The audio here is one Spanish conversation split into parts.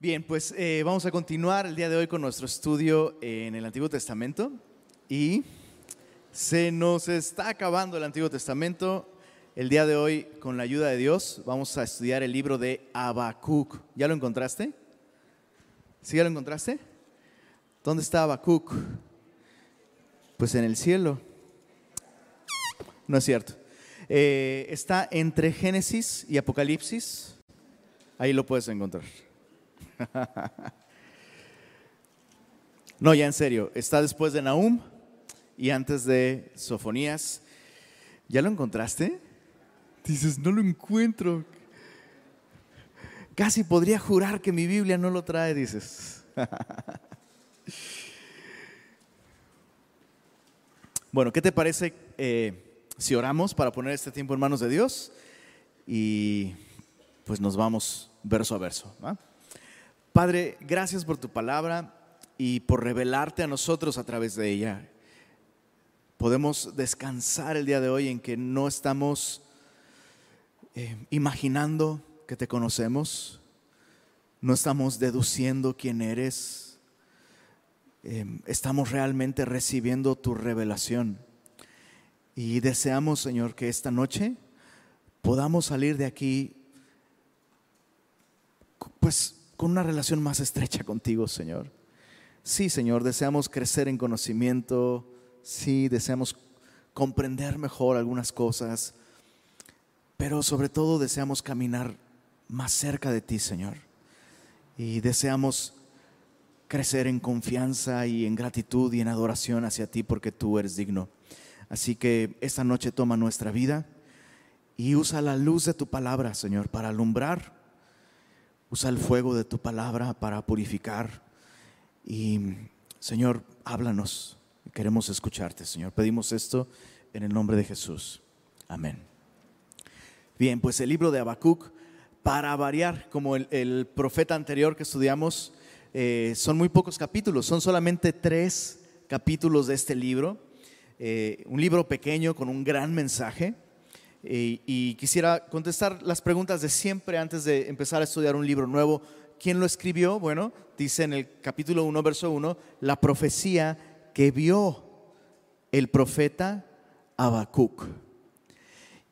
Bien, pues eh, vamos a continuar el día de hoy con nuestro estudio en el Antiguo Testamento y se nos está acabando el Antiguo Testamento. El día de hoy, con la ayuda de Dios, vamos a estudiar el libro de Habacuc. ¿Ya lo encontraste? ¿Sí ya lo encontraste? ¿Dónde está Habacuc? Pues en el cielo. No es cierto. Eh, está entre Génesis y Apocalipsis. Ahí lo puedes encontrar. No, ya en serio, está después de Nahum y antes de Sofonías. ¿Ya lo encontraste? Dices, no lo encuentro. Casi podría jurar que mi Biblia no lo trae, dices. Bueno, ¿qué te parece eh, si oramos para poner este tiempo en manos de Dios? Y pues nos vamos verso a verso. Padre, gracias por tu palabra y por revelarte a nosotros a través de ella. Podemos descansar el día de hoy en que no estamos eh, imaginando que te conocemos, no estamos deduciendo quién eres, eh, estamos realmente recibiendo tu revelación. Y deseamos, Señor, que esta noche podamos salir de aquí, pues, con una relación más estrecha contigo, Señor. Sí, Señor, deseamos crecer en conocimiento, sí, deseamos comprender mejor algunas cosas, pero sobre todo deseamos caminar más cerca de ti, Señor. Y deseamos crecer en confianza y en gratitud y en adoración hacia ti porque tú eres digno. Así que esta noche toma nuestra vida y usa la luz de tu palabra, Señor, para alumbrar. Usa el fuego de tu palabra para purificar. Y, Señor, háblanos. Queremos escucharte, Señor. Pedimos esto en el nombre de Jesús. Amén. Bien, pues el libro de Habacuc, para variar, como el, profeta anterior que estudiamos, eh, son muy pocos capítulos, son solamente tres capítulos de este libro. Eh, un libro pequeño con un gran mensaje. Y quisiera contestar las preguntas de siempre antes de empezar a estudiar un libro nuevo. ¿Quién lo escribió? Bueno, dice en el capítulo 1, verso 1, la profecía que vio el profeta Habacuc.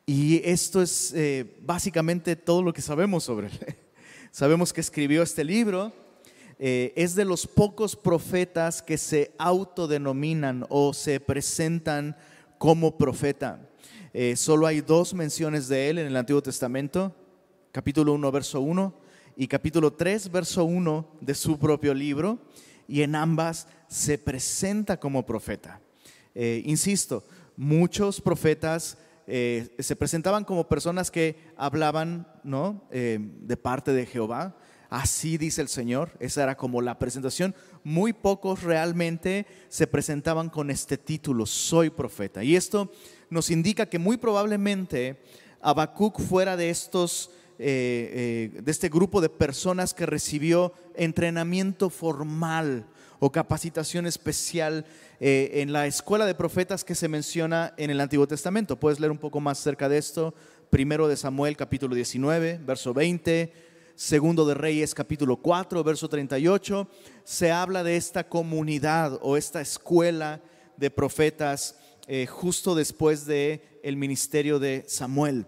Y esto es eh, básicamente todo lo que sabemos sobre él. sabemos que escribió este libro. Eh, es de los pocos profetas que se autodenominan o se presentan como profeta. Eh, solo hay dos menciones de él en el Antiguo Testamento, capítulo 1, verso 1 y capítulo 3, verso 1 de su propio libro, y en ambas se presenta como profeta. insisto, muchos profetas eh, se presentaban como personas que hablaban ¿no? Eh, de parte de Jehová. Así dice el Señor, esa era como la presentación. Muy pocos realmente se presentaban con este título, soy profeta. Y esto nos indica que muy probablemente Habacuc fuera de estos, eh, de este grupo de personas que recibió entrenamiento formal o capacitación especial eh, en la escuela de profetas que se menciona en el Antiguo Testamento. Puedes leer un poco más cerca de esto. Primero de Samuel capítulo 19, verso 20. Segundo de Reyes capítulo 4, verso 38. Se habla de esta comunidad o esta escuela de profetas eh, justo después de el ministerio de Samuel.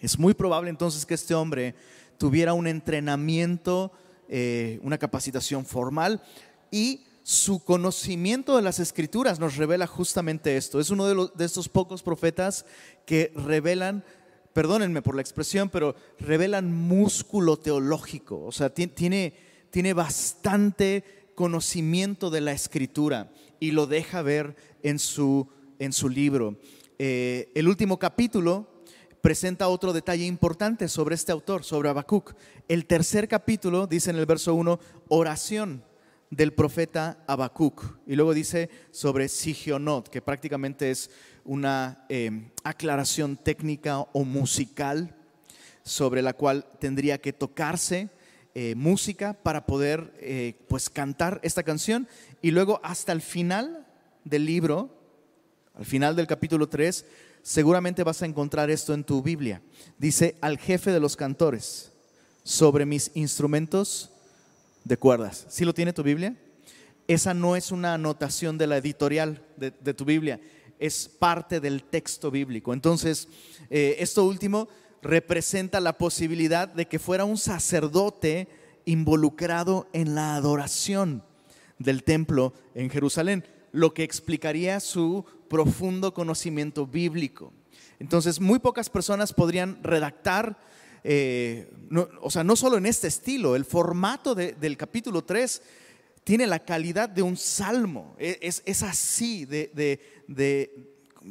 Es muy probable entonces que este hombre tuviera un entrenamiento, eh, una capacitación formal y su conocimiento de las escrituras nos revela justamente esto. Es uno de, los, de estos pocos profetas que revelan, perdónenme por la expresión, pero revelan músculo teológico. O sea, tiene, tiene bastante conocimiento de la escritura y lo deja ver en su, en su libro. Eh, el último capítulo presenta otro detalle importante sobre este autor, sobre Habacuc. El tercer capítulo dice en el verso 1, oración del profeta Habacuc. Y luego dice sobre Sigionot, que prácticamente es una eh, aclaración técnica o musical sobre la cual tendría que tocarse eh, música para poder eh, pues cantar esta canción. Y luego hasta el final del libro, al final del capítulo 3, seguramente vas a encontrar esto en tu Biblia. Dice al jefe de los cantores, sobre mis instrumentos de cuerdas. ¿Sí lo tiene tu Biblia? Esa no es una anotación de la editorial de, tu Biblia, es parte del texto bíblico. Entonces, eh, esto último representa la posibilidad de que fuera un sacerdote involucrado en la adoración del templo en Jerusalén, lo que explicaría su profundo conocimiento bíblico. Entonces, muy pocas personas podrían redactar, eh, o sea, no solo en este estilo, el formato del capítulo 3 tiene la calidad de un salmo, e, es, así, de,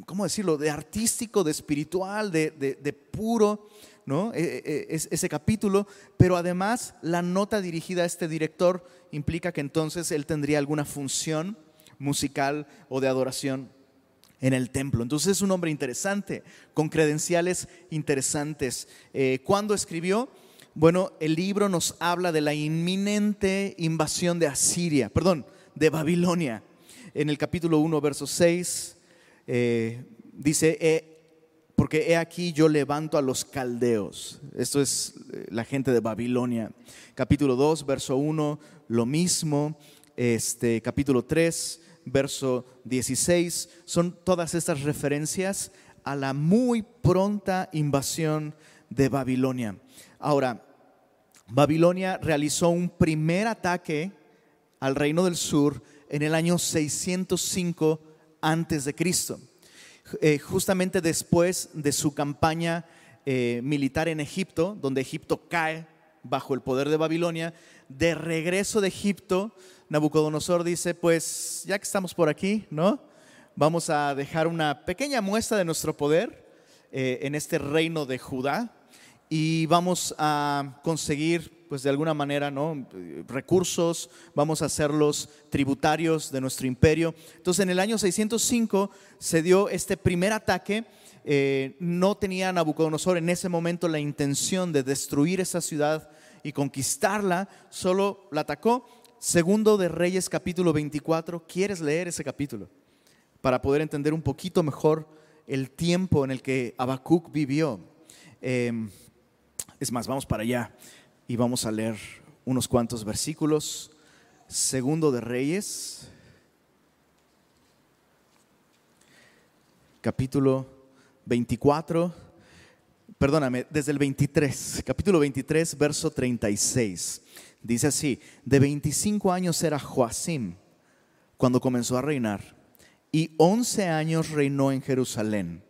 ¿cómo decirlo?, de artístico, de espiritual, de, puro. ¿no? E, e, es, ese capítulo, pero además la nota dirigida a este director implica que entonces él tendría alguna función musical o de adoración en el templo. Entonces es un hombre interesante, con credenciales interesantes. Eh, ¿Cuándo escribió? Bueno, el libro nos habla de la inminente invasión de Asiria, perdón, de Babilonia. En el capítulo 1, verso 6, eh, dice, porque he aquí yo levanto a los caldeos. Esto es eh, la gente de Babilonia. Capítulo 2, verso 1, lo mismo. Este, capítulo 3, verso 16, son todas estas referencias a la muy pronta invasión de Babilonia. Ahora, Babilonia realizó un primer ataque al reino del sur en el año 605 antes de Cristo, eh, justamente después de su campaña eh, militar en Egipto, donde Egipto cae bajo el poder de Babilonia. De regreso de Egipto, Nabucodonosor dice, pues ya que estamos por aquí, ¿no? Vamos a dejar una pequeña muestra de nuestro poder eh, en este reino de Judá y vamos a conseguir, pues de alguna manera, ¿no? recursos, vamos a hacerlos tributarios de nuestro imperio. Entonces, en el año 605 se dio este primer ataque. Eh, no tenía Nabucodonosor en ese momento la intención de destruir esa ciudad y conquistarla, solo la atacó Segundo de Reyes capítulo 24, ¿quieres leer ese capítulo? Para poder entender un poquito mejor el tiempo en el que Habacuc vivió. Em, es más, vamos para allá y vamos a leer unos cuantos versículos. Segundo de Reyes, capítulo 24, perdóname, desde el 23, capítulo 23, verso 36. Dice así, de 25 años era Joacim cuando comenzó a reinar y 11 años reinó en Jerusalén.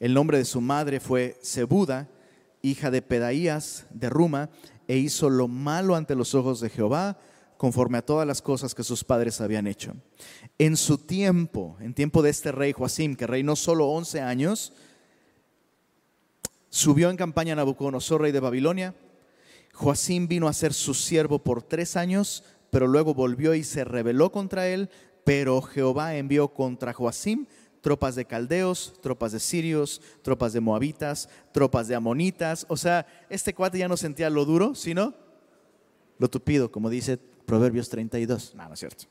El nombre de su madre fue Zebuda, hija de Pedaías de Ruma, e hizo lo malo ante los ojos de Jehová, conforme a todas las cosas que sus padres habían hecho. En su tiempo, en tiempo de este rey Joacim, que reinó solo 11 años, subió en campaña a Nabucodonosor, rey de Babilonia, Joacim vino a ser su siervo por tres años, pero luego volvió y se rebeló contra él. Pero Jehová envió contra Joacim tropas de caldeos, tropas de sirios, tropas de moabitas, tropas de amonitas. O sea, este cuate ya no sentía lo duro, sino lo tupido, como dice Proverbios 32. No, no es cierto.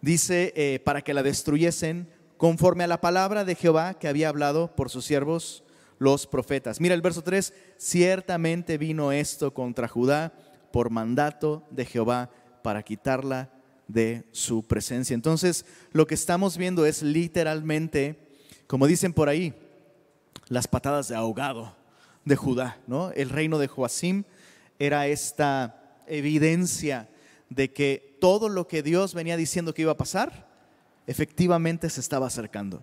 Dice, eh, para que la destruyesen conforme a la palabra de Jehová que había hablado por sus siervos los profetas. Mira el verso 3, ciertamente vino esto contra Judá por mandato de Jehová para quitarla de su presencia. Entonces, lo que estamos viendo es literalmente, como dicen por ahí, las patadas de ahogado de Judá, ¿no? El reino de Joacim era esta evidencia de que todo lo que Dios venía diciendo que iba a pasar, efectivamente se estaba acercando.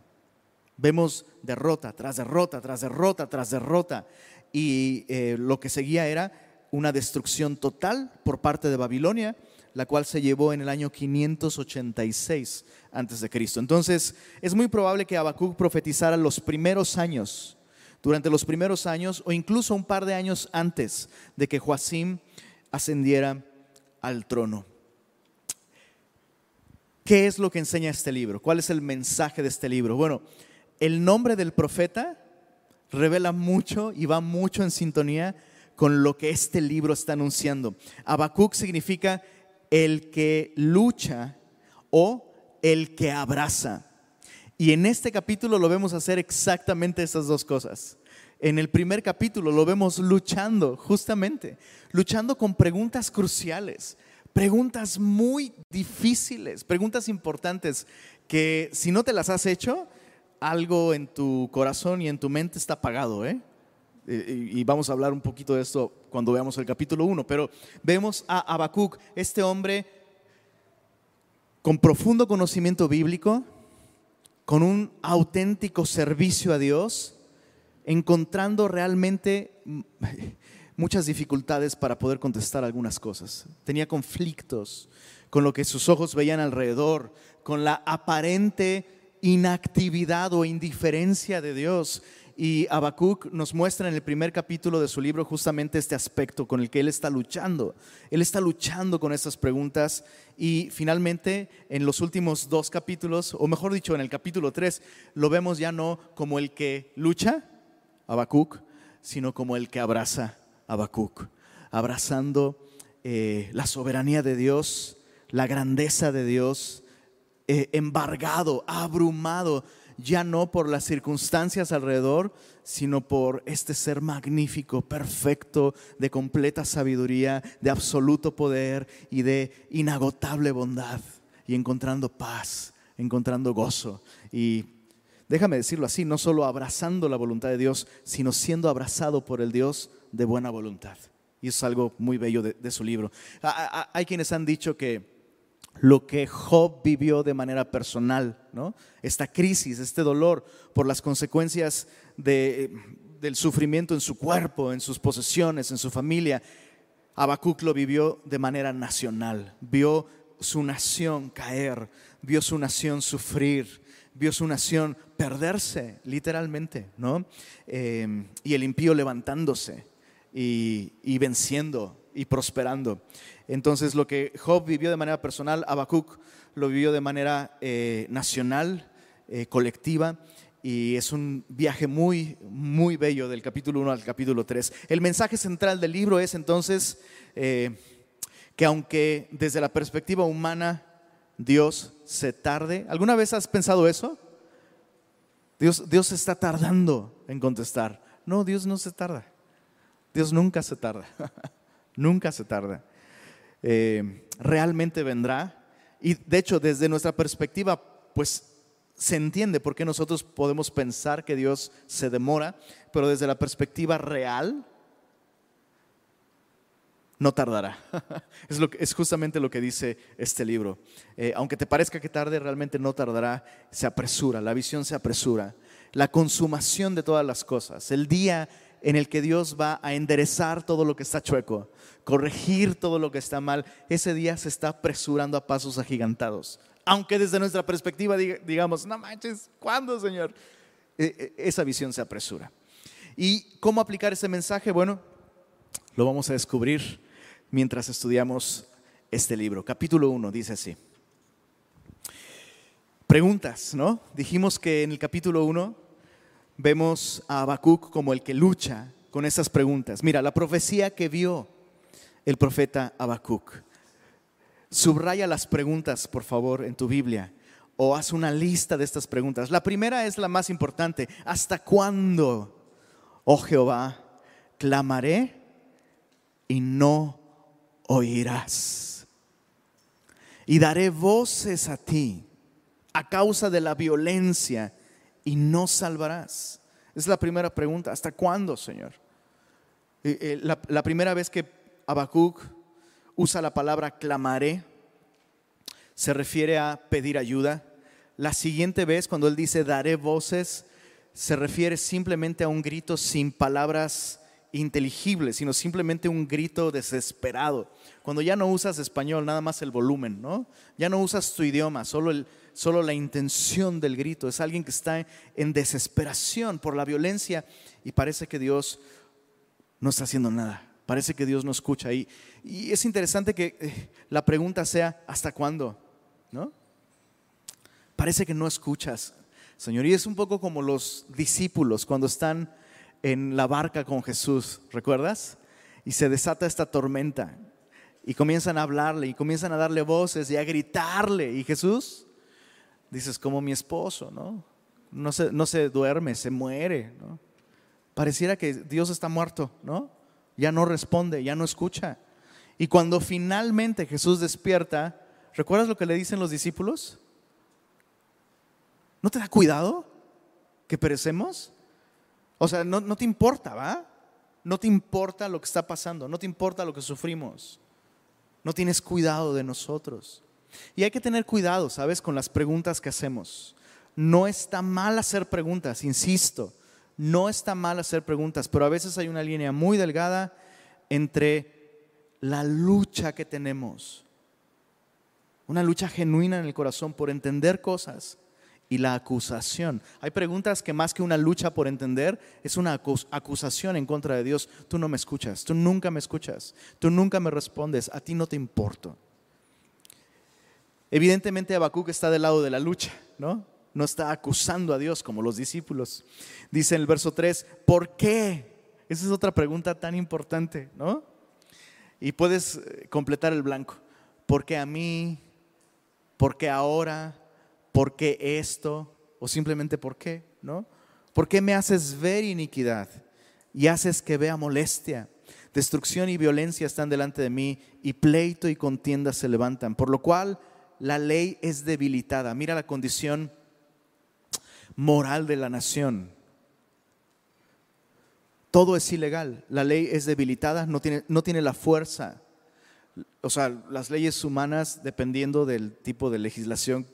Vemos derrota tras derrota, tras derrota, tras derrota. Y eh, lo que seguía era una destrucción total por parte de Babilonia, la cual se llevó en el año 586 antes de Cristo. Entonces, es muy probable que Habacuc profetizara los primeros años, durante los primeros años o incluso un par de años antes de que Joacim ascendiera al trono. ¿Qué es lo que enseña este libro? ¿Cuál es el mensaje de este libro? Bueno, el nombre del profeta revela mucho y va mucho en sintonía con lo que este libro está anunciando. Habacuc significa el que lucha o el que abraza. Y en este capítulo lo vemos hacer exactamente esas dos cosas. En el primer capítulo lo vemos luchando, justamente, luchando con preguntas cruciales. Preguntas muy difíciles, preguntas importantes que si no te las has hecho, algo en tu corazón y en tu mente está apagado, ¿eh? Y vamos a hablar un poquito de esto cuando veamos el capítulo 1, pero vemos a Habacuc, este hombre con profundo conocimiento bíblico, con un auténtico servicio a Dios, encontrando realmente muchas dificultades para poder contestar algunas cosas. Tenía conflictos con lo que sus ojos veían alrededor, con la aparente inactividad o indiferencia de Dios. Y Habacuc nos muestra en el primer capítulo de su libro justamente este aspecto con el que él está luchando. Él está luchando con estas preguntas y finalmente en los últimos dos capítulos, o mejor dicho, en el capítulo 3, lo vemos ya no como el que lucha, Habacuc, sino como el que abraza Habacuc, abrazando eh, la soberanía de Dios, la grandeza de Dios, eh, embargado, abrumado ya no por las circunstancias alrededor, sino por este ser magnífico, perfecto, de completa sabiduría, de absoluto poder y de inagotable bondad, y encontrando paz, encontrando gozo. Y déjame decirlo así, no solo abrazando la voluntad de Dios, sino siendo abrazado por el Dios de buena voluntad. Y es algo muy bello de, de su libro. Hay quienes han dicho que lo que Job vivió de manera personal, ¿no? Esta crisis, este dolor por las consecuencias del sufrimiento en su cuerpo, en sus posesiones, en su familia. Habacuc lo vivió de manera nacional, vio su nación caer, vio su nación sufrir, vio su nación perderse, literalmente, ¿no? Eh, y el impío levantándose y venciendo y prosperando. Entonces lo que Job vivió de manera personal, Habacuc lo vivió de manera eh, nacional, eh, colectiva, y es un viaje muy, muy bello del capítulo 1 al capítulo 3. El mensaje central del libro es entonces eh, que aunque desde la perspectiva humana Dios se tarde, ¿alguna vez has pensado eso? Dios, Dios está tardando en contestar. No, Dios no se tarda. Dios nunca se tarda. nunca se tarda. Eh, realmente vendrá. Y de hecho, desde nuestra perspectiva, pues se entiende por qué nosotros podemos pensar que Dios se demora, pero desde la perspectiva real, no tardará. es, lo es justamente lo que dice este libro. Eh, aunque te parezca que tarde, realmente no tardará, se apresura, la visión se apresura. La consumación de todas las cosas, el día en el que Dios va a enderezar todo lo que está chueco, corregir todo lo que está mal, ese día se está apresurando a pasos agigantados. Aunque desde nuestra perspectiva digamos, no manches, ¿cuándo, Señor? E, e, esa visión se apresura. ¿Y cómo aplicar ese mensaje? Bueno, lo vamos a descubrir mientras estudiamos este libro. Capítulo 1 dice así. Preguntas, ¿no? Dijimos que en el capítulo 1 vemos a Habacuc como el que lucha con esas preguntas. Mira, la profecía que vio el profeta Habacuc. Subraya las preguntas, por favor, en tu Biblia o haz una lista de estas preguntas. La primera es la más importante. ¿Hasta cuándo, oh Jehová, clamaré y no oirás? Y daré voces a ti a causa de la violencia y no salvarás? Es la primera pregunta. ¿Hasta cuándo, Señor? Eh, eh, la, primera vez que Habacuc usa la palabra clamaré, se refiere a pedir ayuda. La siguiente vez, cuando él dice daré voces, se refiere simplemente a un grito sin palabras inteligibles, sino simplemente un grito desesperado. Cuando ya no usas español, nada más el volumen, ¿no? Ya no usas tu idioma, solo el, solo la intención del grito. Es alguien que está en desesperación por la violencia y parece que Dios no está haciendo nada. Parece que Dios no escucha. Y, y es interesante que eh, la pregunta sea, ¿hasta cuándo? ¿No? Parece que no escuchas, Señor. Y es un poco como los discípulos cuando están en la barca con Jesús, ¿recuerdas? Y se desata esta tormenta y comienzan a hablarle y comienzan a darle voces y a gritarle. Y Jesús dices, como mi esposo, ¿no? No se, no se duerme, se muere. Pareciera que Dios está muerto, ¿no? Ya no responde, ya no escucha. Y cuando finalmente Jesús despierta, ¿recuerdas lo que le dicen los discípulos? ¿No te da cuidado que perecemos? O sea, no, no te importa, ¿va? No te importa lo que está pasando, no te importa lo que sufrimos. No tienes cuidado de nosotros. Y hay que tener cuidado, ¿sabes? Con las preguntas que hacemos. No está mal hacer preguntas, insisto. No está mal hacer preguntas, pero a veces hay una línea muy delgada entre la lucha que tenemos, una lucha genuina en el corazón por entender cosas y la acusación. Hay preguntas que más que una lucha por entender, es una acusación en contra de Dios. Tú no me escuchas, tú nunca me escuchas, tú nunca me respondes, a ti no te importo. Evidentemente Habacuc está del lado de la lucha, ¿no? No está acusando a Dios como los discípulos. Dice en el verso 3, ¿por qué? Esa es otra pregunta tan importante, ¿no? Y puedes eh, completar el blanco. ¿Por qué a mí? ¿Por qué ahora? ¿por qué esto? O simplemente ¿por qué? ¿Por qué me haces ver iniquidad y haces que vea molestia? Destrucción y violencia están delante de mí y pleito y contienda se levantan, por lo cual la ley es debilitada. Mira la condición moral de la nación. Todo es ilegal, la ley es debilitada, no tiene, no tiene la fuerza. O sea, las leyes humanas, dependiendo del tipo de legislación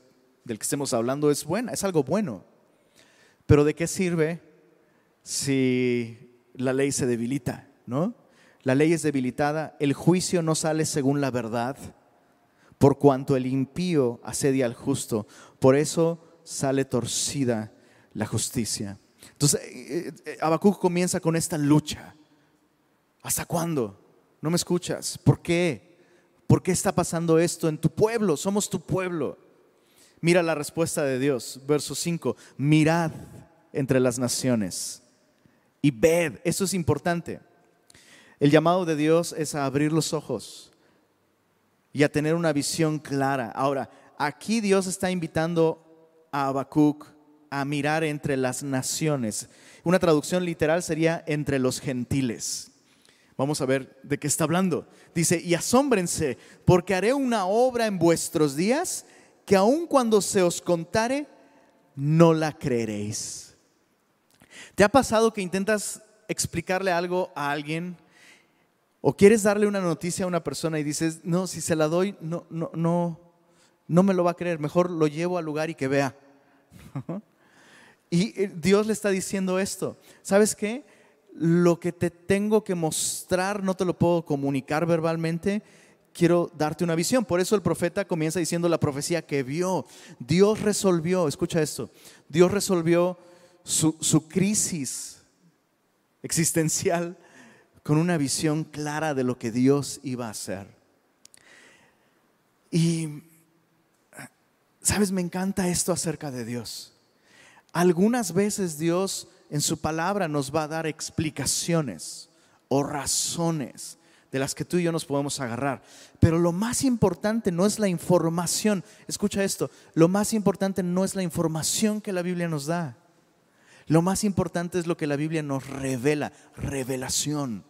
del que estemos hablando es buena, es algo bueno. Pero ¿de qué sirve si la ley se debilita? ¿No? La ley es debilitada, el juicio no sale según la verdad, por cuanto el impío asedia al justo. Por eso sale torcida la justicia. Entonces, eh, eh, Habacuc comienza con esta lucha. ¿Hasta cuándo? ¿No me escuchas? ¿Por qué? ¿Por qué está pasando esto en tu pueblo? Somos tu pueblo. Mira la respuesta de Dios, verso 5, mirad entre las naciones y ved, eso es importante. El llamado de Dios es a abrir los ojos y a tener una visión clara. Ahora, aquí Dios está invitando a Habacuc a mirar entre las naciones. Una traducción literal sería entre los gentiles. Vamos a ver de qué está hablando. Dice, y asómbrense, porque haré una obra en vuestros días que aun cuando se os contare, no la creeréis. ¿Te ha pasado que intentas explicarle algo a alguien o quieres darle una noticia a una persona y dices, no, si se la doy, no, no, no, no me lo va a creer, mejor lo llevo al lugar y que vea. y eh, Dios le está diciendo esto, ¿sabes qué? Lo que te tengo que mostrar no te lo puedo comunicar verbalmente, quiero darte una visión. Por eso el profeta comienza diciendo la profecía que vio. Dios resolvió, escucha esto, Dios resolvió su, crisis existencial con una visión clara de lo que Dios iba a hacer. Y, ¿sabes? Me encanta esto acerca de Dios. Algunas veces Dios en su palabra nos va a dar explicaciones o razones de las que tú y yo nos podemos agarrar. Pero lo más importante no es la información. Escucha esto, lo más importante no es la información que la Biblia nos da. Lo más importante es lo que la Biblia nos revela, revelación.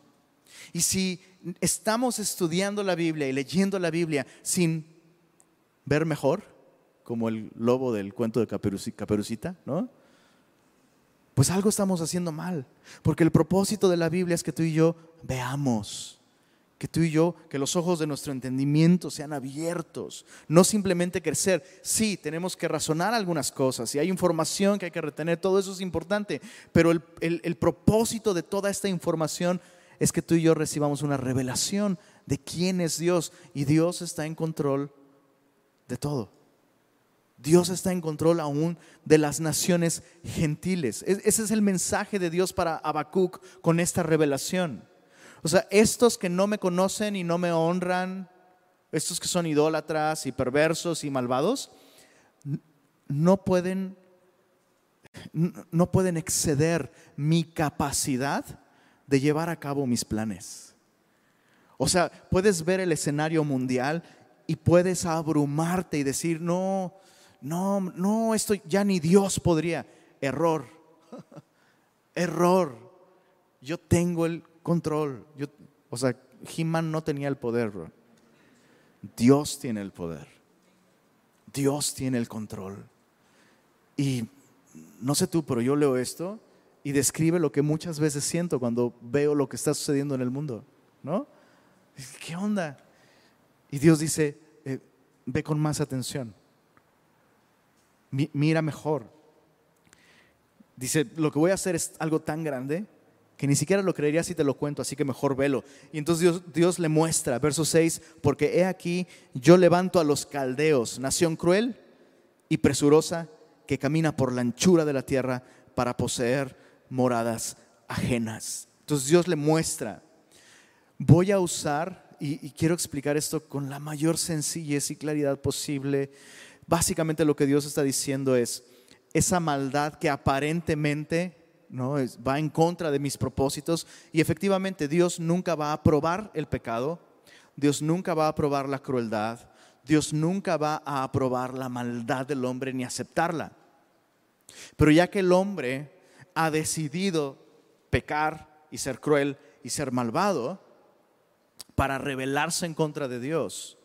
Y si estamos estudiando la Biblia y leyendo la Biblia sin ver mejor, como el lobo del cuento de Caperucita, ¿no? Pues algo estamos haciendo mal, porque el propósito de la Biblia es que tú y yo veamos que tú y yo, que los ojos de nuestro entendimiento sean abiertos, no simplemente crecer. Sí, tenemos que razonar algunas cosas y hay información que hay que retener, todo eso es importante, pero el, el propósito de toda esta información es que tú y yo recibamos una revelación de quién es Dios y Dios está en control de todo. Dios está en control aún de las naciones gentiles. Ese es el mensaje de Dios para Habacuc con esta revelación. O sea, estos que no me conocen y no me honran, estos que son idólatras y perversos y malvados, no pueden, no pueden exceder mi capacidad de llevar a cabo mis planes. O sea, puedes ver el escenario mundial y puedes abrumarte y decir, no, no, no, esto ya ni Dios podría. Error, error. Yo tengo el control. Yo, o sea, He-Man no tenía el poder. Dios tiene el poder. Dios tiene el control. Y no sé tú, pero yo leo esto y describe lo que muchas veces siento cuando veo lo que está sucediendo en el mundo, ¿no? ¿Qué onda? Y Dios dice, eh, ve con más atención, mira mejor. Dice, lo que voy a hacer es algo tan grande que ni siquiera lo creería si te lo cuento, así que mejor velo. Y entonces Dios, Dios le muestra, verso 6, porque he aquí, yo levanto a los caldeos, nación cruel y presurosa, que camina por la anchura de la tierra para poseer moradas ajenas. Entonces Dios le muestra, voy a usar, y, quiero explicar esto con la mayor sencillez y claridad posible, básicamente lo que Dios está diciendo es, esa maldad que aparentemente ¿no? va en contra de mis propósitos y efectivamente Dios nunca va a aprobar el pecado, Dios nunca va a aprobar la crueldad, Dios nunca va a aprobar la maldad del hombre ni aceptarla. Pero ya que el hombre ha decidido pecar y ser cruel y ser malvado para rebelarse en contra de Dios,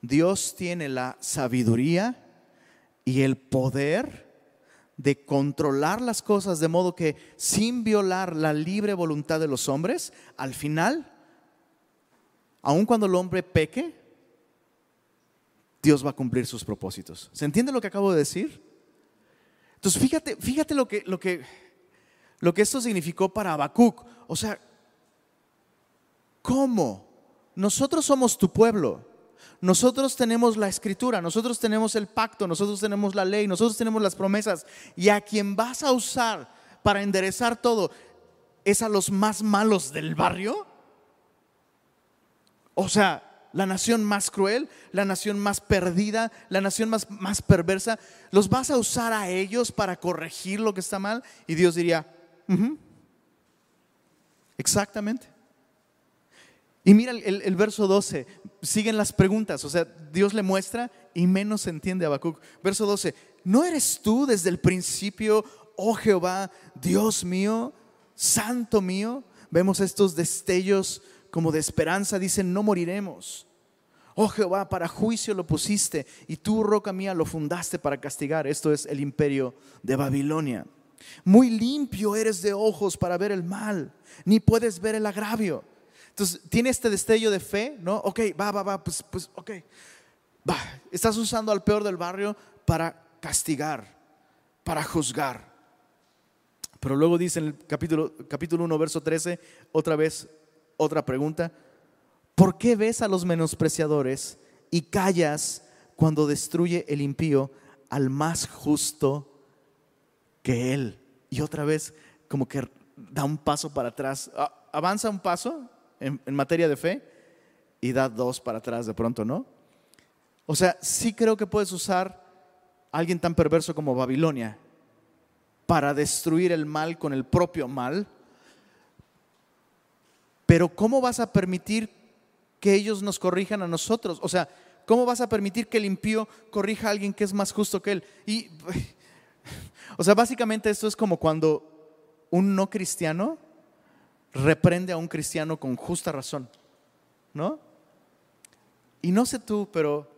Dios tiene la sabiduría y el poder de controlar las cosas de modo que sin violar la libre voluntad de los hombres, al final, aun cuando el hombre peque, Dios va a cumplir sus propósitos. ¿Se entiende lo que acabo de decir? Entonces, fíjate, fíjate lo que, lo que, lo que esto significó para Habacuc. O sea, ¿cómo? Nosotros somos tu pueblo. Nosotros tenemos la escritura, nosotros tenemos el pacto, nosotros tenemos la ley, nosotros tenemos las promesas. Y a quien vas a usar para enderezar todo es a los más malos del barrio. O sea, la nación más cruel, la nación más perdida, la nación más, más perversa, los vas a usar a ellos para corregir lo que está mal. Y Dios diría, exactamente. Y mira el, verso 12, siguen las preguntas, o sea, Dios le muestra y menos entiende a. Verso 12, ¿no eres tú desde el principio, oh Jehová, Dios mío, santo mío? Vemos estos destellos como de esperanza, dicen, no moriremos. Oh Jehová, para juicio lo pusiste y tú, roca mía, lo fundaste para castigar. Esto es el imperio de Babilonia. Muy limpio eres de ojos para ver el mal, ni puedes ver el agravio. Entonces, tiene este destello de fe, ¿no? Ok, va, va, va, pues, pues, ok. Va, estás usando al peor del barrio para castigar, para juzgar. Pero luego dice en el capítulo, capítulo 1, verso 13, otra vez, otra pregunta. ¿Por qué ves a los menospreciadores y callas cuando destruye el impío al más justo que él? Y otra vez, como que da un paso para atrás, avanza un paso en, materia de fe y da dos para atrás de pronto, ¿no? O sea, sí creo que puedes usar a alguien tan perverso como Babilonia para destruir el mal con el propio mal, pero ¿cómo vas a permitir que ellos nos corrijan a nosotros? O sea, ¿cómo vas a permitir que el impío corrija a alguien que es más justo que él? Y, o sea, básicamente esto es como cuando un no cristiano reprende a un cristiano con justa razón, ¿no? Y no sé tú, pero,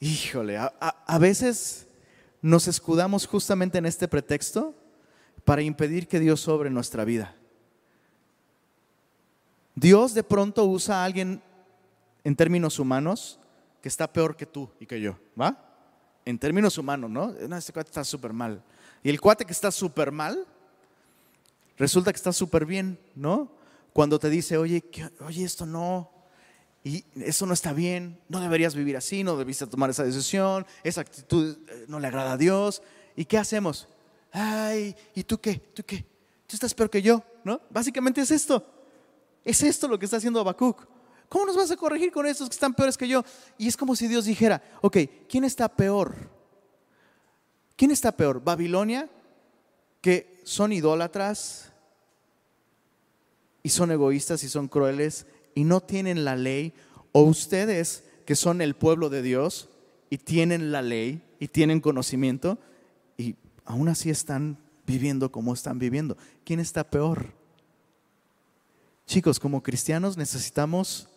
híjole, a, veces nos escudamos justamente en este pretexto para impedir que Dios sobre nuestra vida. Dios de pronto usa a alguien en términos humanos que está peor que tú y que yo, ¿va? En términos humanos, ¿no? No, este cuate está súper mal. Y el cuate que está súper mal resulta que está súper bien, ¿no? Cuando te dice, oye, oye, esto no, y eso no está bien, no deberías vivir así, no debiste tomar esa decisión, esa actitud eh, no le agrada a Dios. ¿Y qué hacemos? Ay, ¿y tú qué? ¿Tú qué? Tú estás peor que yo, ¿no? Básicamente es esto. Es esto lo que está haciendo Habacuc. ¿Cómo nos vas a corregir con estos que están peores que yo? Y es como si Dios dijera, ok, ¿quién está peor? ¿Quién está peor? ¿Babilonia? Que son idólatras, y son egoístas y son crueles y no tienen la ley, o ustedes que son el pueblo de Dios y tienen la ley y tienen conocimiento y aún así están viviendo como están viviendo. ¿Quién está peor? Chicos, como cristianos necesitamos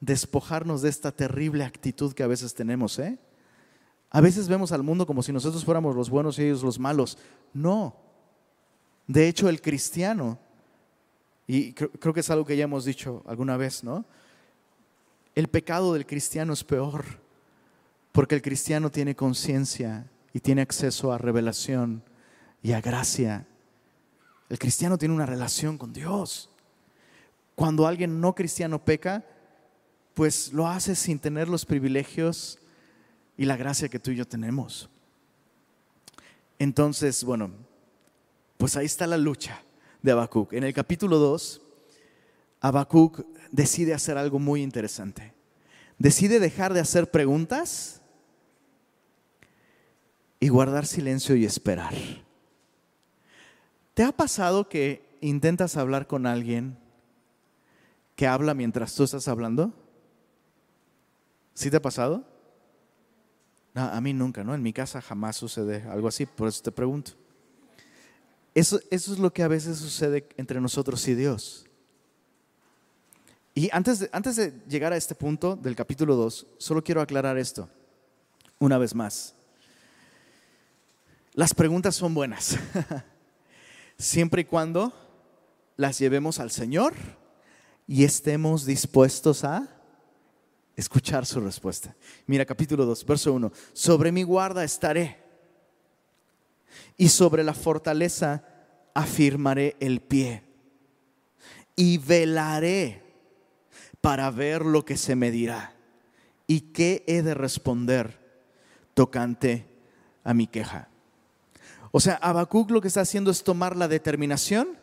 despojarnos de esta terrible actitud que a veces tenemos. ¿eh? A veces vemos al mundo como si nosotros fuéramos los buenos y ellos los malos. No. De hecho, el cristiano, y creo, que es algo que ya hemos dicho alguna vez, ¿no? El pecado del cristiano es peor, porque el cristiano tiene conciencia y tiene acceso a revelación y a gracia. El cristiano tiene una relación con Dios. Cuando alguien no cristiano peca, pues lo hace sin tener los privilegios y la gracia que tú y yo tenemos. Entonces, bueno, pues ahí está la lucha de Habacuc. En el capítulo 2, Habacuc decide hacer algo muy interesante. Decide dejar de hacer preguntas y guardar silencio y esperar. ¿Te ha pasado que intentas hablar con alguien que habla mientras tú estás hablando? ¿Sí te ha pasado? a mí nunca, ¿no? En mi casa jamás sucede algo así, por eso te pregunto. Eso, eso es lo que a veces sucede entre nosotros y Dios. Y antes de, antes de llegar a este punto del capítulo 2, solo quiero aclarar esto, una vez más. Las preguntas son buenas, siempre y cuando las llevemos al Señor y estemos dispuestos a escuchar su respuesta. Mira capítulo 2, verso 1. Sobre mi guarda estaré y sobre la fortaleza afirmaré el pie y velaré para ver lo que se me dirá y qué he de responder tocante a mi queja. O sea, Habacuc lo que está haciendo es tomar la determinación.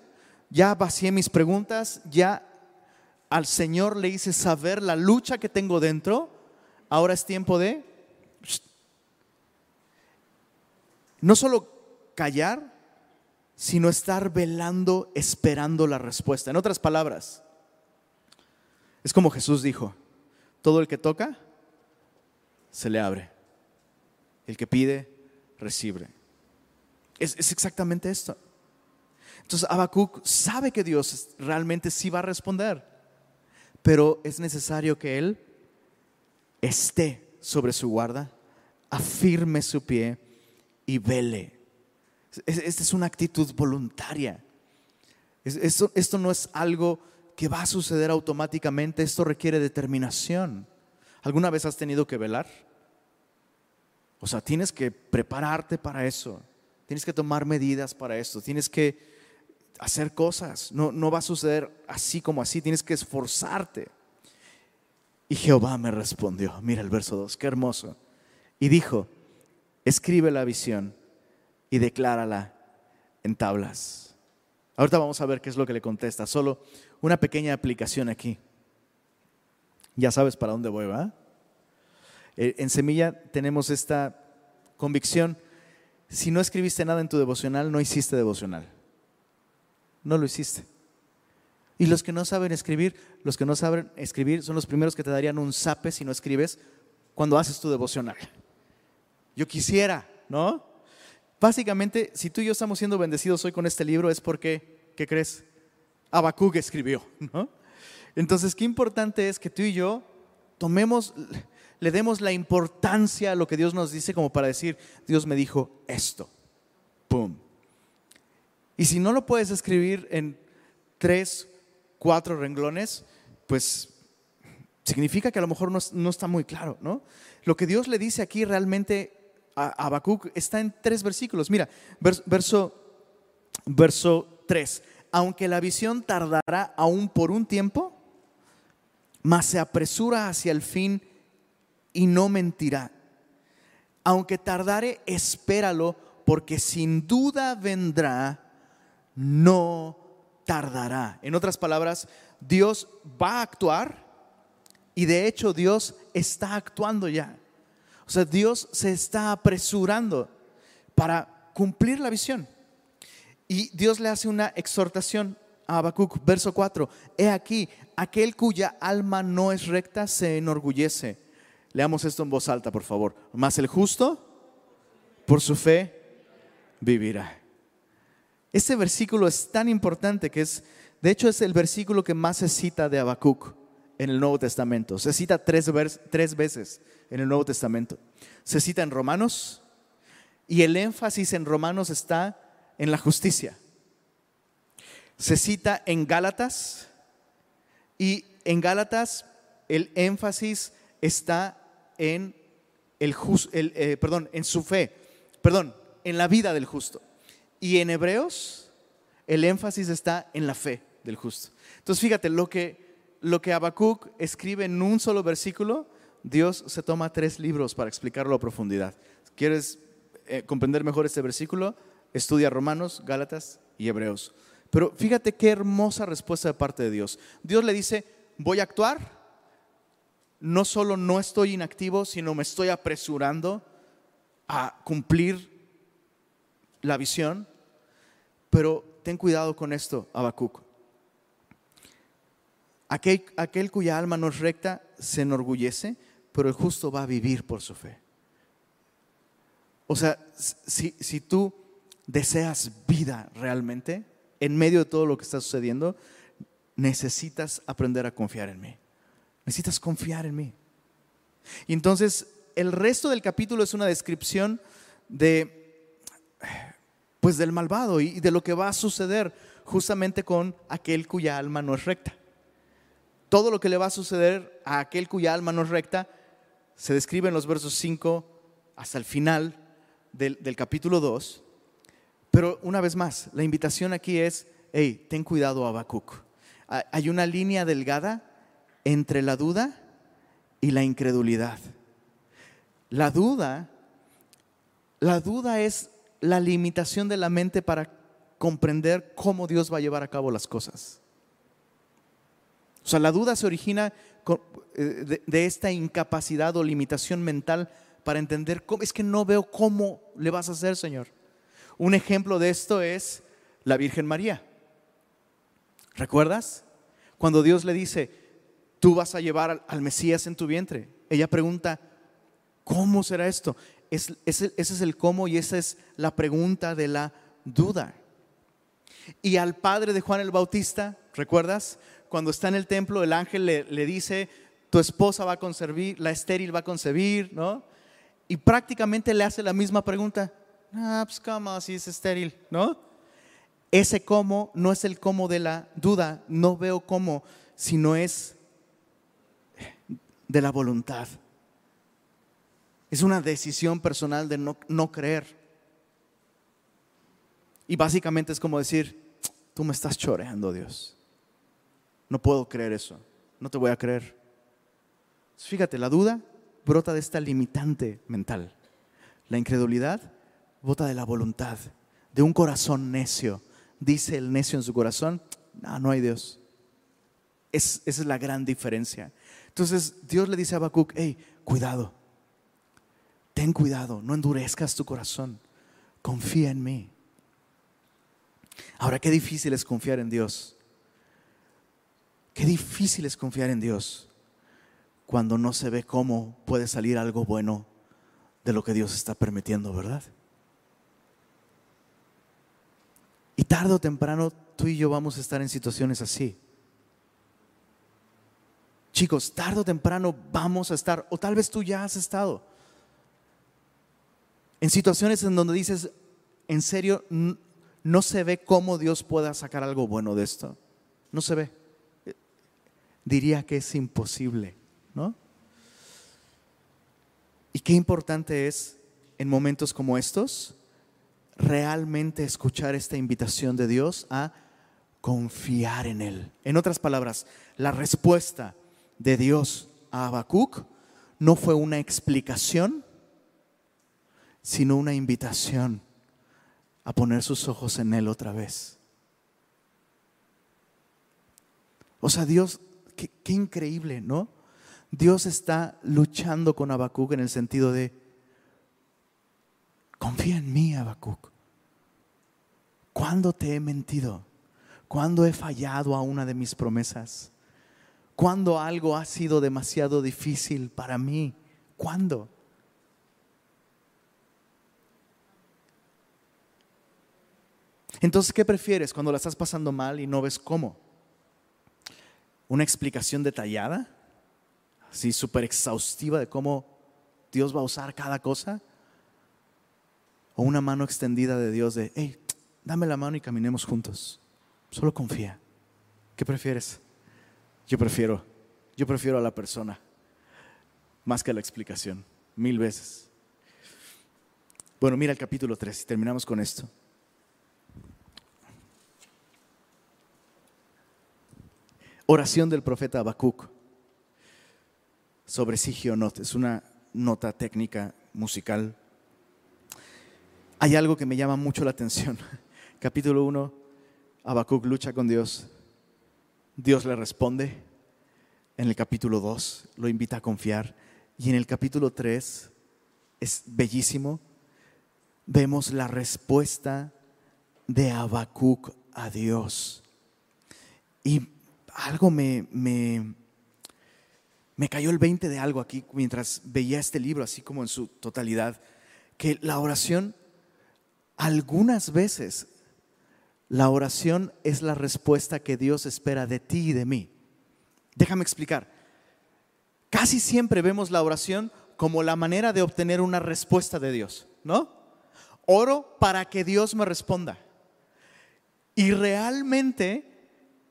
Ya vacié mis preguntas, ya al Señor le hice saber la lucha que tengo dentro, ahora es tiempo de no solo callar, sino estar velando, esperando la respuesta. En otras palabras, es como Jesús dijo, todo el que toca, se le abre. El que pide, recibe. Es, exactamente esto. Entonces Habacuc sabe que Dios realmente sí va a responder pero es necesario que Él esté sobre su guarda, afirme su pie y vele. Esta es una actitud voluntaria. Esto, esto no es algo que va a suceder automáticamente, esto requiere determinación. ¿Alguna vez has tenido que velar? O sea, tienes que prepararte para eso, tienes que tomar medidas para esto, tienes que hacer cosas. No, no va a suceder así como así, tienes que esforzarte. Y Jehová me respondió, mira el verso 2, qué hermoso. Y dijo, escribe la visión y declárala en tablas. Ahorita vamos a ver qué es lo que le contesta. Solo una pequeña aplicación aquí. Ya sabes para dónde voy, ¿va? Eh, en Semilla tenemos esta convicción. Si no escribiste nada en tu devocional, no hiciste devocional no lo hiciste. Y los que no saben escribir, los que no saben escribir son los primeros que te darían un zape si no escribes cuando haces tu devocional. Yo quisiera, ¿no? Básicamente, si tú y yo estamos siendo bendecidos hoy con este libro es porque, ¿qué crees? Habacuc escribió, ¿no? Entonces, qué importante es que tú y yo tomemos, le demos la importancia a lo que Dios nos dice como para decir, Dios me dijo esto. ¡Pum! Y si no lo puedes escribir en tres, cuatro renglones, pues significa que a lo mejor no, está muy claro, ¿no? Lo que Dios le dice aquí realmente a Habacuc está en tres versículos. Mira, verso, verso 3. Aunque la visión tardará aún por un tiempo, mas se apresura hacia el fin y no mentirá. Aunque tardare, espéralo, porque sin duda vendrá no tardará. En otras palabras, Dios va a actuar y de hecho Dios está actuando ya. O sea, Dios se está apresurando para cumplir la visión. Y Dios le hace una exhortación a Habacuc, verso 4. He aquí, aquel cuya alma no es recta se enorgullece. Leamos esto en voz alta, por favor. Mas el justo, por su fe, vivirá. Este versículo es tan importante que es De hecho, es el versículo que más se cita de Habacuc en el Nuevo Testamento. Se cita tres, veces en el Nuevo Testamento. Se cita en Romanos y el énfasis en Romanos está en la justicia. Se cita en Gálatas y en Gálatas el énfasis está en el, eh, perdón, en su fe, perdón, en la vida del justo. Y en Hebreos el énfasis está en la fe del justo. Entonces fíjate, lo que, lo que Habacuc escribe en un solo versículo, Dios se toma tres libros para explicarlo a profundidad. ¿Quieres eh, comprender mejor este versículo? Estudia Romanos, Gálatas y Hebreos. Pero fíjate qué hermosa respuesta de parte de Dios. Dios le dice, voy a actuar, no solo no estoy inactivo, sino me estoy apresurando a cumplir la visión. Pero ten cuidado con esto, Habacuc. Aquel, aquel cuya alma no es recta se enorgullece, pero el justo va a vivir por su fe. O sea, si, si tú deseas vida realmente, en medio de todo lo que está sucediendo, necesitas aprender a confiar en mí. Necesitas confiar en mí. Y entonces el resto del capítulo es una descripción de pues del malvado y de lo que va a suceder justamente con aquel cuya alma no es recta. Todo lo que le va a suceder a aquel cuya alma no es recta se describe en los versos 5 hasta el final del, del capítulo 2. Pero una vez más, la invitación aquí es, hey, ten cuidado Habacuc. Hay una línea delgada entre la duda y la incredulidad. La duda, la duda es la limitación de la mente para comprender cómo Dios va a llevar a cabo las cosas. O sea, la duda se origina eh, de, esta incapacidad o limitación mental para entender cómo es que no veo cómo le vas a hacer, Señor. Un ejemplo de esto es la Virgen María. ¿Recuerdas? Cuando Dios le dice, tú vas a llevar al, Mesías en tu vientre. Ella pregunta, ¿cómo será esto? Ese es el cómo y esa es la pregunta de la duda. Y al padre de Juan el Bautista, ¿recuerdas? Cuando está en el templo, el ángel le, dice, tu esposa va a concebir, la estéril va a concebir, ¿no? Y prácticamente le hace la misma pregunta. Ah, pues cómo, si es estéril, ¿no? Ese cómo no es el cómo de la duda, no veo cómo, sino es de la voluntad. Es una decisión personal de no, no creer. Y básicamente es como decir, tú me estás choreando, Dios. No puedo creer eso. No te voy a creer. Fíjate, la duda brota de esta limitante mental. La incredulidad brota de la voluntad, de un corazón necio. Dice el necio en su corazón, no, no hay Dios. esa es la gran diferencia. Entonces Dios le dice a Habacuc, hey, cuidado, ten cuidado, no endurezcas tu corazón, confía en mí. Ahora, qué difícil es confiar en Dios. Qué difícil es confiar en Dios cuando no se ve cómo puede salir algo bueno de lo que Dios está permitiendo, ¿verdad? Y tarde o temprano tú y yo vamos a estar en situaciones así. Chicos, tarde o temprano vamos a estar, o tal vez tú ya has estado, en situaciones en donde dices, en serio, no se ve cómo Dios pueda sacar algo bueno de esto. No se ve. Diría que es imposible, ¿no? Y qué importante es en momentos como estos realmente escuchar esta invitación de Dios a confiar en Él. En otras palabras, la respuesta de Dios a Habacuc no fue una explicación, sino una invitación a poner sus ojos en Él otra vez. O sea, Dios, qué, increíble, ¿no? Dios está luchando con Habacuc en el sentido de, confía en mí, Habacuc. ¿Cuándo te he mentido? ¿Cuándo he fallado a una de mis promesas? ¿Cuándo algo ha sido demasiado difícil para mí? ¿Cuándo? Entonces, ¿qué prefieres cuando la estás pasando mal y no ves cómo? una explicación detallada, así súper exhaustiva de cómo Dios va a usar cada cosa, o una mano extendida de Dios de, hey, dame la mano y caminemos juntos. Solo confía. ¿Qué prefieres? Yo prefiero, yo prefiero a la persona más que a la explicación, mil veces. Bueno, mira el capítulo 3 y terminamos con esto. Oración del profeta Habacuc sobre Sigionot. Es una nota técnica musical. Hay algo que me llama mucho la atención. Capítulo 1, Habacuc lucha con Dios. Dios le responde. En el capítulo 2 lo invita a confiar. Y en el capítulo 3 es bellísimo vemos la respuesta de Habacuc a Dios. Y algo me, me, me cayó el 20 de algo aquí mientras veía este libro, así como en su totalidad, que la oración, algunas veces, la oración es la respuesta que Dios espera de ti y de mí. Déjame explicar. Casi siempre vemos la oración como la manera de obtener una respuesta de Dios, ¿no? oro para que Dios me responda. Y realmente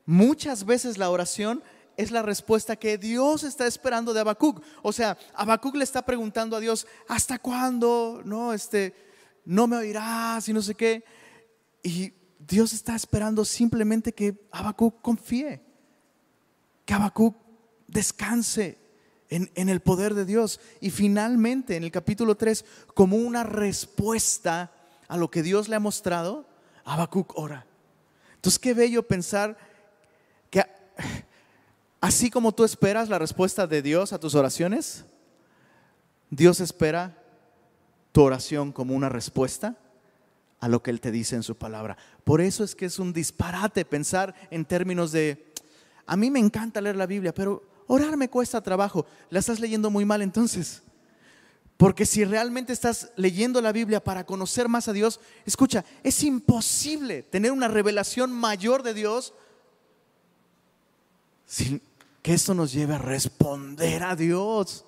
muchas veces la oración es la respuesta que Dios está esperando de Habacuc. O sea, Habacuc le está preguntando a Dios, ¿hasta cuándo? No, este, no me oirás y no sé qué. Y Dios está esperando simplemente que Habacuc confíe, que Habacuc descanse en, el poder de Dios. Y finalmente, en el capítulo 3, como una respuesta a lo que Dios le ha mostrado, Habacuc ora. Entonces, qué bello pensar así como tú esperas la respuesta de Dios a tus oraciones, Dios espera tu oración como una respuesta a lo que Él te dice en su palabra. Por eso es que es un disparate pensar en términos de, a mí me encanta leer la Biblia, pero Orar me cuesta trabajo. La estás leyendo muy mal entonces. Porque si realmente estás leyendo la Biblia para conocer más a Dios, escucha, es imposible tener una revelación mayor de Dios sin que esto nos lleve a responder a Dios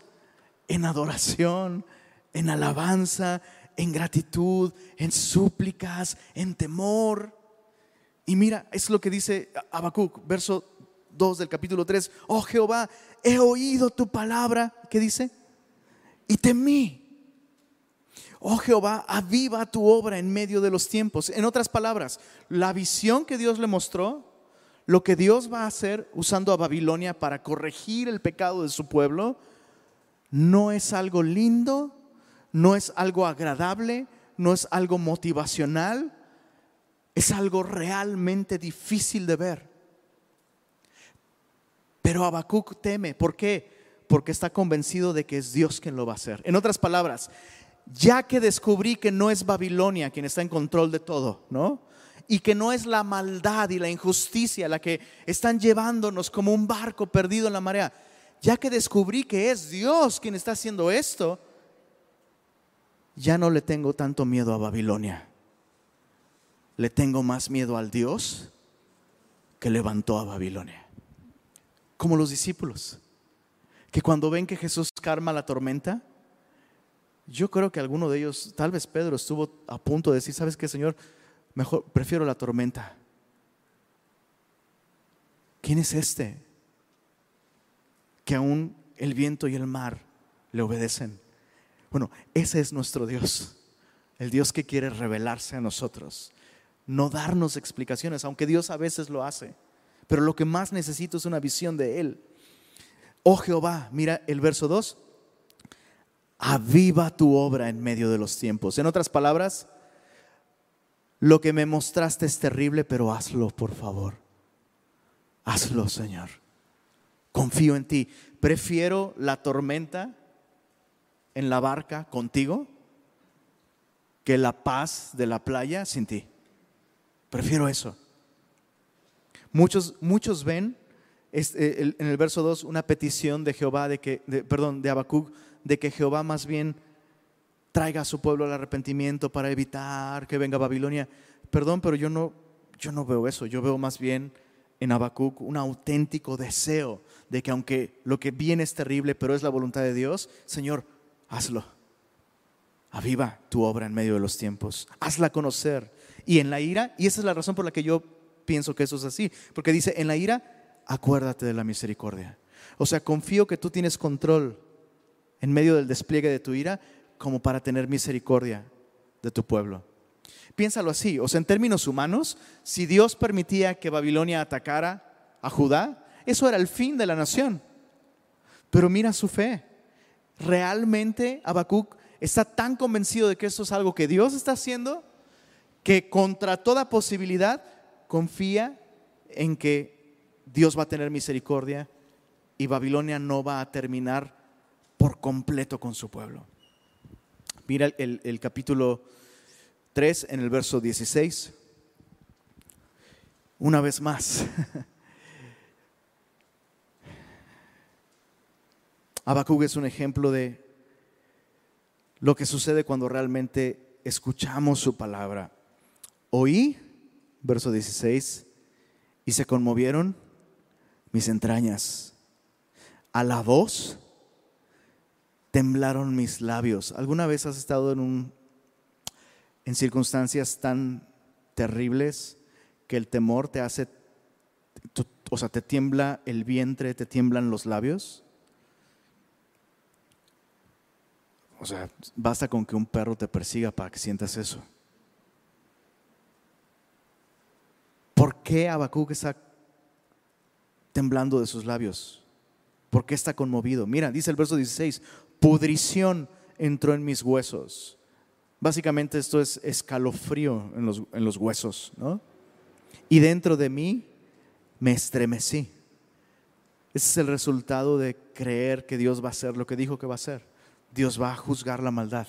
en adoración, en alabanza, en gratitud, en súplicas, en temor. Y mira, es lo que dice Habacuc, verso 2 del capítulo 3, oh Jehová, he oído tu palabra, ¿qué dice? Y temí. Oh Jehová, aviva tu obra en medio de los tiempos. En otras palabras, la visión que Dios le mostró, lo que Dios va a hacer usando a Babilonia para corregir el pecado de su pueblo, no es algo lindo, no es algo agradable, no es algo motivacional, es algo realmente difícil de ver. Pero Habacuc teme. ¿Por qué? Porque está convencido de que es Dios quien lo va a hacer. En otras palabras, ya que descubrí que no es Babilonia quien está en control de todo, ¿no? Y que no es la maldad y la injusticia la que están llevándonos como un barco perdido en la marea. Ya que descubrí que es Dios quien está haciendo esto, ya no le tengo tanto miedo a Babilonia. Le tengo más miedo al Dios que levantó a Babilonia como los discípulos, que cuando ven que Jesús calma la tormenta, yo creo que alguno de ellos, tal vez Pedro, estuvo a punto de decir, ¿sabes qué, Señor? Mejor prefiero la tormenta. ¿Quién es este? Que aún el viento y el mar le obedecen. Bueno, ese es nuestro Dios, el Dios que quiere revelarse a nosotros, no darnos explicaciones, aunque Dios a veces lo hace pero lo que más necesito es una visión de Él. Oh Jehová, mira el verso 2, aviva tu obra en medio de los tiempos. En otras palabras, lo que me mostraste es terrible, pero hazlo, por favor. Hazlo, Señor. Confío en ti. Prefiero la tormenta en la barca contigo que la paz de la playa sin ti. Prefiero eso. Muchos, muchos ven eh, en el verso 2 una petición de Jehová, de que, perdón, de Habacuc, de que Jehová más bien traiga a su pueblo al arrepentimiento para evitar que venga Babilonia. Perdón, pero yo no, yo no veo eso. Yo veo más bien en Habacuc un auténtico deseo de que aunque lo que viene es terrible, pero es la voluntad de Dios, Señor, hazlo. Aviva tu obra en medio de los tiempos. Hazla conocer. Y en la ira, y esa es la razón por la que yo pienso que eso es así, porque dice, en la ira, acuérdate de la misericordia. O sea, confío que tú tienes control en medio del despliegue de tu ira como para tener misericordia de tu pueblo. Piénsalo así, o sea, en términos humanos, si Dios permitía que Babilonia atacara a Judá, eso era el fin de la nación. Pero mira su fe. Realmente Habacuc está tan convencido de que esto es algo que Dios está haciendo que contra toda posibilidad confía en que Dios va a tener misericordia y Babilonia no va a terminar por completo con su pueblo. Mira el, capítulo 3 en el verso 16. Una vez más. Habacuc es un ejemplo de lo que sucede cuando realmente escuchamos su palabra. Oí, verso 16, y se conmovieron mis entrañas. A la voz temblaron mis labios. ¿Alguna vez has estado en un en circunstancias tan terribles que el temor te hace o sea, te tiembla el vientre, te tiemblan los labios? O sea, basta con que un perro te persiga para que sientas eso. ¿Por qué Habacuc está temblando de sus labios? ¿Por qué está conmovido? Mira, dice el verso 16, pudrición entró en mis huesos. Básicamente esto es escalofrío en los, en los huesos, ¿no? Y dentro de mí me estremecí. Ese es el resultado de creer que Dios va a hacer lo que dijo que va a hacer. Dios va a juzgar la maldad.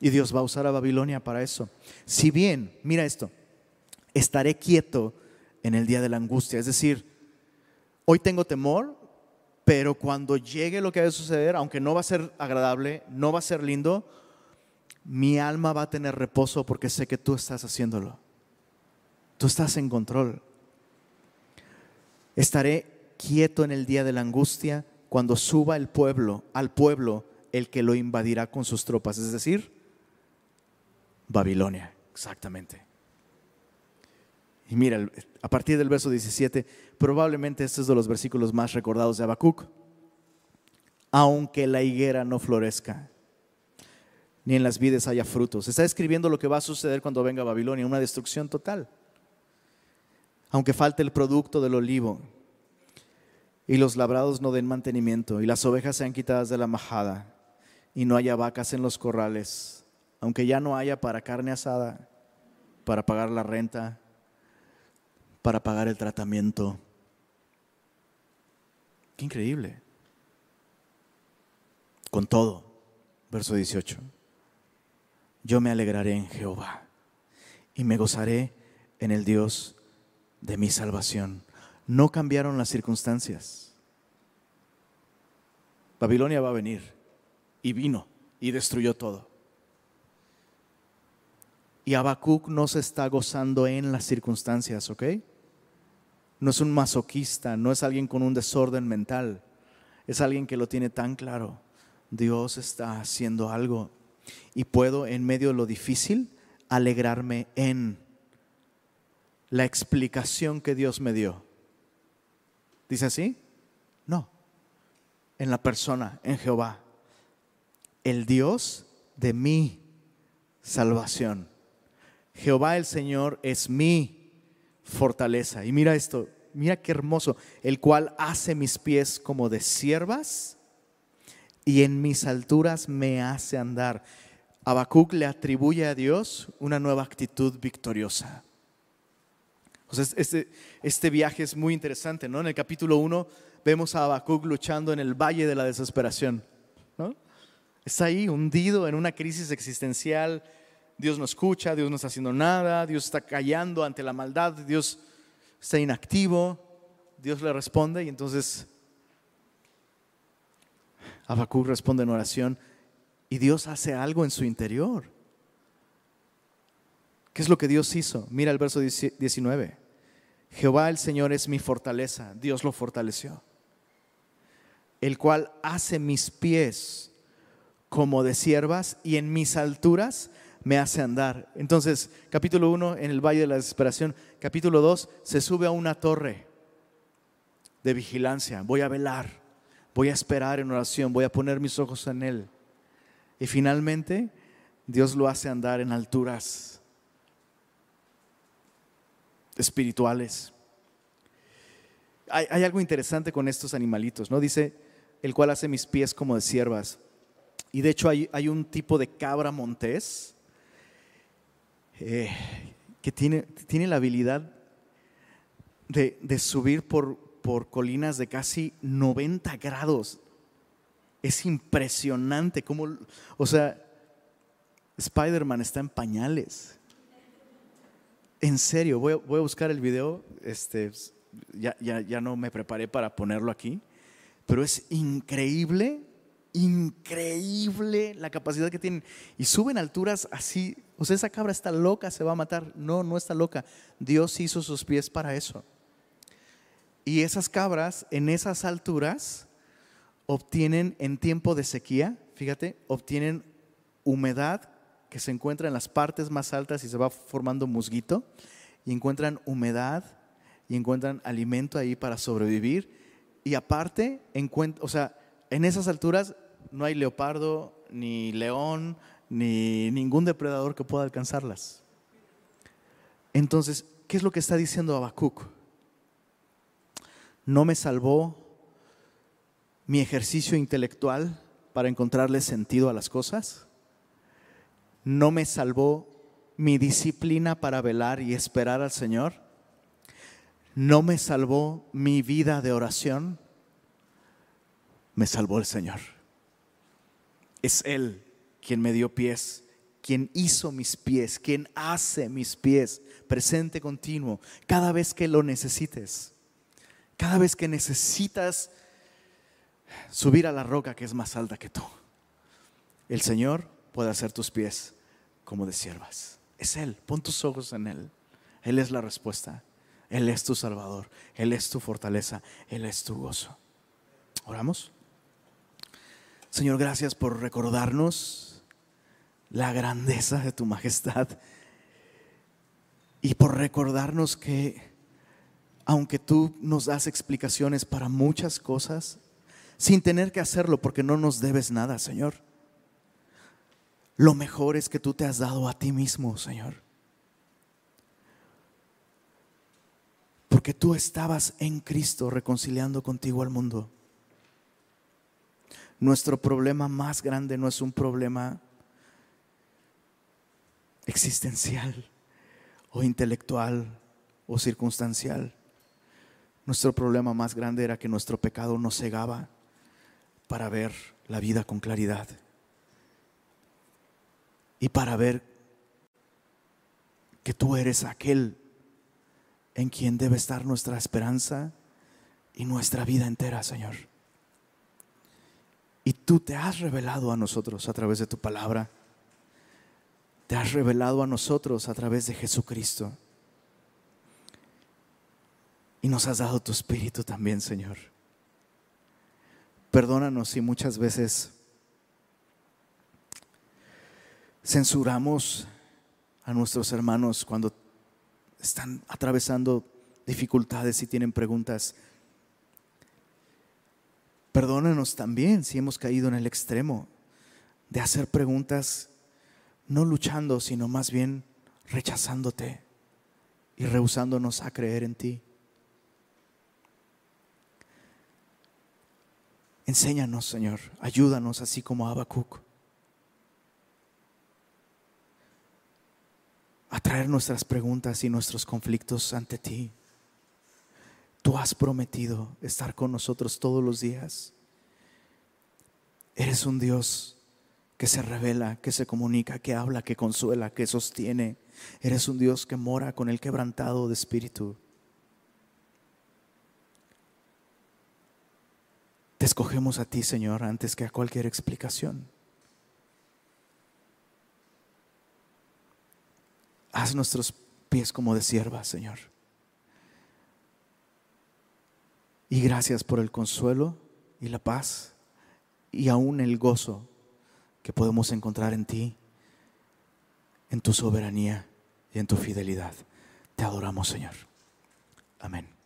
Y Dios va a usar a Babilonia para eso. Si bien, mira esto, estaré quieto en el día de la angustia. Es decir, hoy tengo temor, pero cuando llegue lo que a suceder, aunque no va a ser agradable, no va a ser lindo, mi alma va a tener reposo porque sé que tú estás haciéndolo. Tú estás en control. Estaré quieto en el día de la angustia cuando suba el pueblo, al pueblo el que lo invadirá con sus tropas, es decir, Babilonia, exactamente. Y mira, a partir del verso 17, probablemente este es de los versículos más recordados de Habacuc. Aunque la higuera no florezca, ni en las vides haya frutos. Está escribiendo lo que va a suceder cuando venga Babilonia, una destrucción total. Aunque falte el producto del olivo, y los labrados no den mantenimiento, y las ovejas sean quitadas de la majada, y no haya vacas en los corrales, aunque ya no haya para carne asada, para pagar la renta, para pagar el tratamiento. Qué increíble. Con todo, verso 18, yo me alegraré en Jehová y me gozaré en el Dios de mi salvación. No cambiaron las circunstancias. Babilonia va a venir y vino y destruyó todo. Y Habacuc no se está gozando en las circunstancias, ¿ok? No es un masoquista, no es alguien con un desorden mental, es alguien que lo tiene tan claro. Dios está haciendo algo y puedo en medio de lo difícil alegrarme en la explicación que Dios me dio. ¿Dice así? No, en la persona, en Jehová el Dios de mi salvación. Jehová el Señor es mi fortaleza. Y mira esto, mira qué hermoso, el cual hace mis pies como de siervas y en mis alturas me hace andar. Habacuc le atribuye a Dios una nueva actitud victoriosa. este, este viaje es muy interesante, ¿no? En el capítulo 1 vemos a Habacuc luchando en el valle de la desesperación, ¿no? Está ahí hundido en una crisis existencial. Dios no escucha, Dios no está haciendo nada, Dios está callando ante la maldad, Dios está inactivo. Dios le responde y entonces Habacuc responde en oración y Dios hace algo en su interior. ¿Qué es lo que Dios hizo? Mira el verso 19. Jehová el Señor es mi fortaleza, Dios lo fortaleció, el cual hace mis pies como de siervas y en mis alturas me hace andar. Entonces, capítulo 1 en el Valle de la Desesperación, capítulo 2 se sube a una torre de vigilancia, voy a velar, voy a esperar en oración, voy a poner mis ojos en Él. Y finalmente, Dios lo hace andar en alturas espirituales. Hay, algo interesante con estos animalitos, ¿no? Dice, el cual hace mis pies como de siervas. Y de hecho hay, un tipo de cabra montés eh, que tiene, tiene la habilidad de, de subir por, por colinas de casi 90 grados. Es impresionante cómo, o sea, Spider-Man está en pañales. En serio, voy a, buscar el video, este, ya, ya no me preparé para ponerlo aquí, pero es increíble, increíble la capacidad que tienen. Y suben alturas así, o sea, esa cabra está loca, se va a matar. No, no está loca. Dios hizo sus pies para eso. Y esas cabras en esas alturas obtienen en tiempo de sequía, fíjate, obtienen humedad que se encuentra en las partes más altas y se va formando musguito, y encuentran humedad y encuentran alimento ahí para sobrevivir. Y aparte, o sea, en esas alturas no hay leopardo, ni león, ni ningún depredador que pueda alcanzarlas. Entonces, ¿qué es lo que está diciendo Habacuc? no me salvó mi ejercicio intelectual para encontrarle sentido a las cosas. No me salvó mi disciplina para velar y esperar al Señor. No me salvó mi vida de oración. Me salvó el Señor. Es Él quien me dio pies, quien hizo mis pies, quien hace mis pies, presente continuo, cada vez que lo necesites. Cada vez que necesitas subir a la roca que es más alta que tú, el Señor puede hacer tus pies como de siervas. Es Él, pon tus ojos en Él. Él es la respuesta. Él es tu Salvador. Él es tu fortaleza. Él es tu gozo. Oramos. Señor, gracias por recordarnos la grandeza de tu majestad y por recordarnos que aunque tú nos das explicaciones para muchas cosas, sin tener que hacerlo porque no nos debes nada, Señor. Lo mejor es que tú te has dado a ti mismo, Señor. Porque tú estabas en Cristo reconciliando contigo al mundo. Nuestro problema más grande no es un problema existencial o intelectual o circunstancial. Nuestro problema más grande era que nuestro pecado nos cegaba para ver la vida con claridad y para ver que tú eres aquel en quien debe estar nuestra esperanza y nuestra vida entera, Señor. Y tú te has revelado a nosotros a través de tu palabra. Te has revelado a nosotros a través de Jesucristo. Y nos has dado tu espíritu también, Señor. Perdónanos si muchas veces censuramos a nuestros hermanos cuando están atravesando dificultades y tienen preguntas. Perdónanos también si hemos caído en el extremo de hacer preguntas no luchando, sino más bien rechazándote y rehusándonos a creer en ti. Enséñanos, Señor, ayúdanos así como Habacuc. A traer nuestras preguntas y nuestros conflictos ante ti. Tú has prometido estar con nosotros todos los días. Eres un Dios que se revela, que se comunica, que habla, que consuela, que sostiene. Eres un Dios que mora con el quebrantado de espíritu. Te escogemos a ti, Señor, antes que a cualquier explicación. Haz nuestros pies como de sierva, Señor. Y gracias por el consuelo y la paz y aún el gozo que podemos encontrar en ti, en tu soberanía y en tu fidelidad. Te adoramos, Señor. Amén.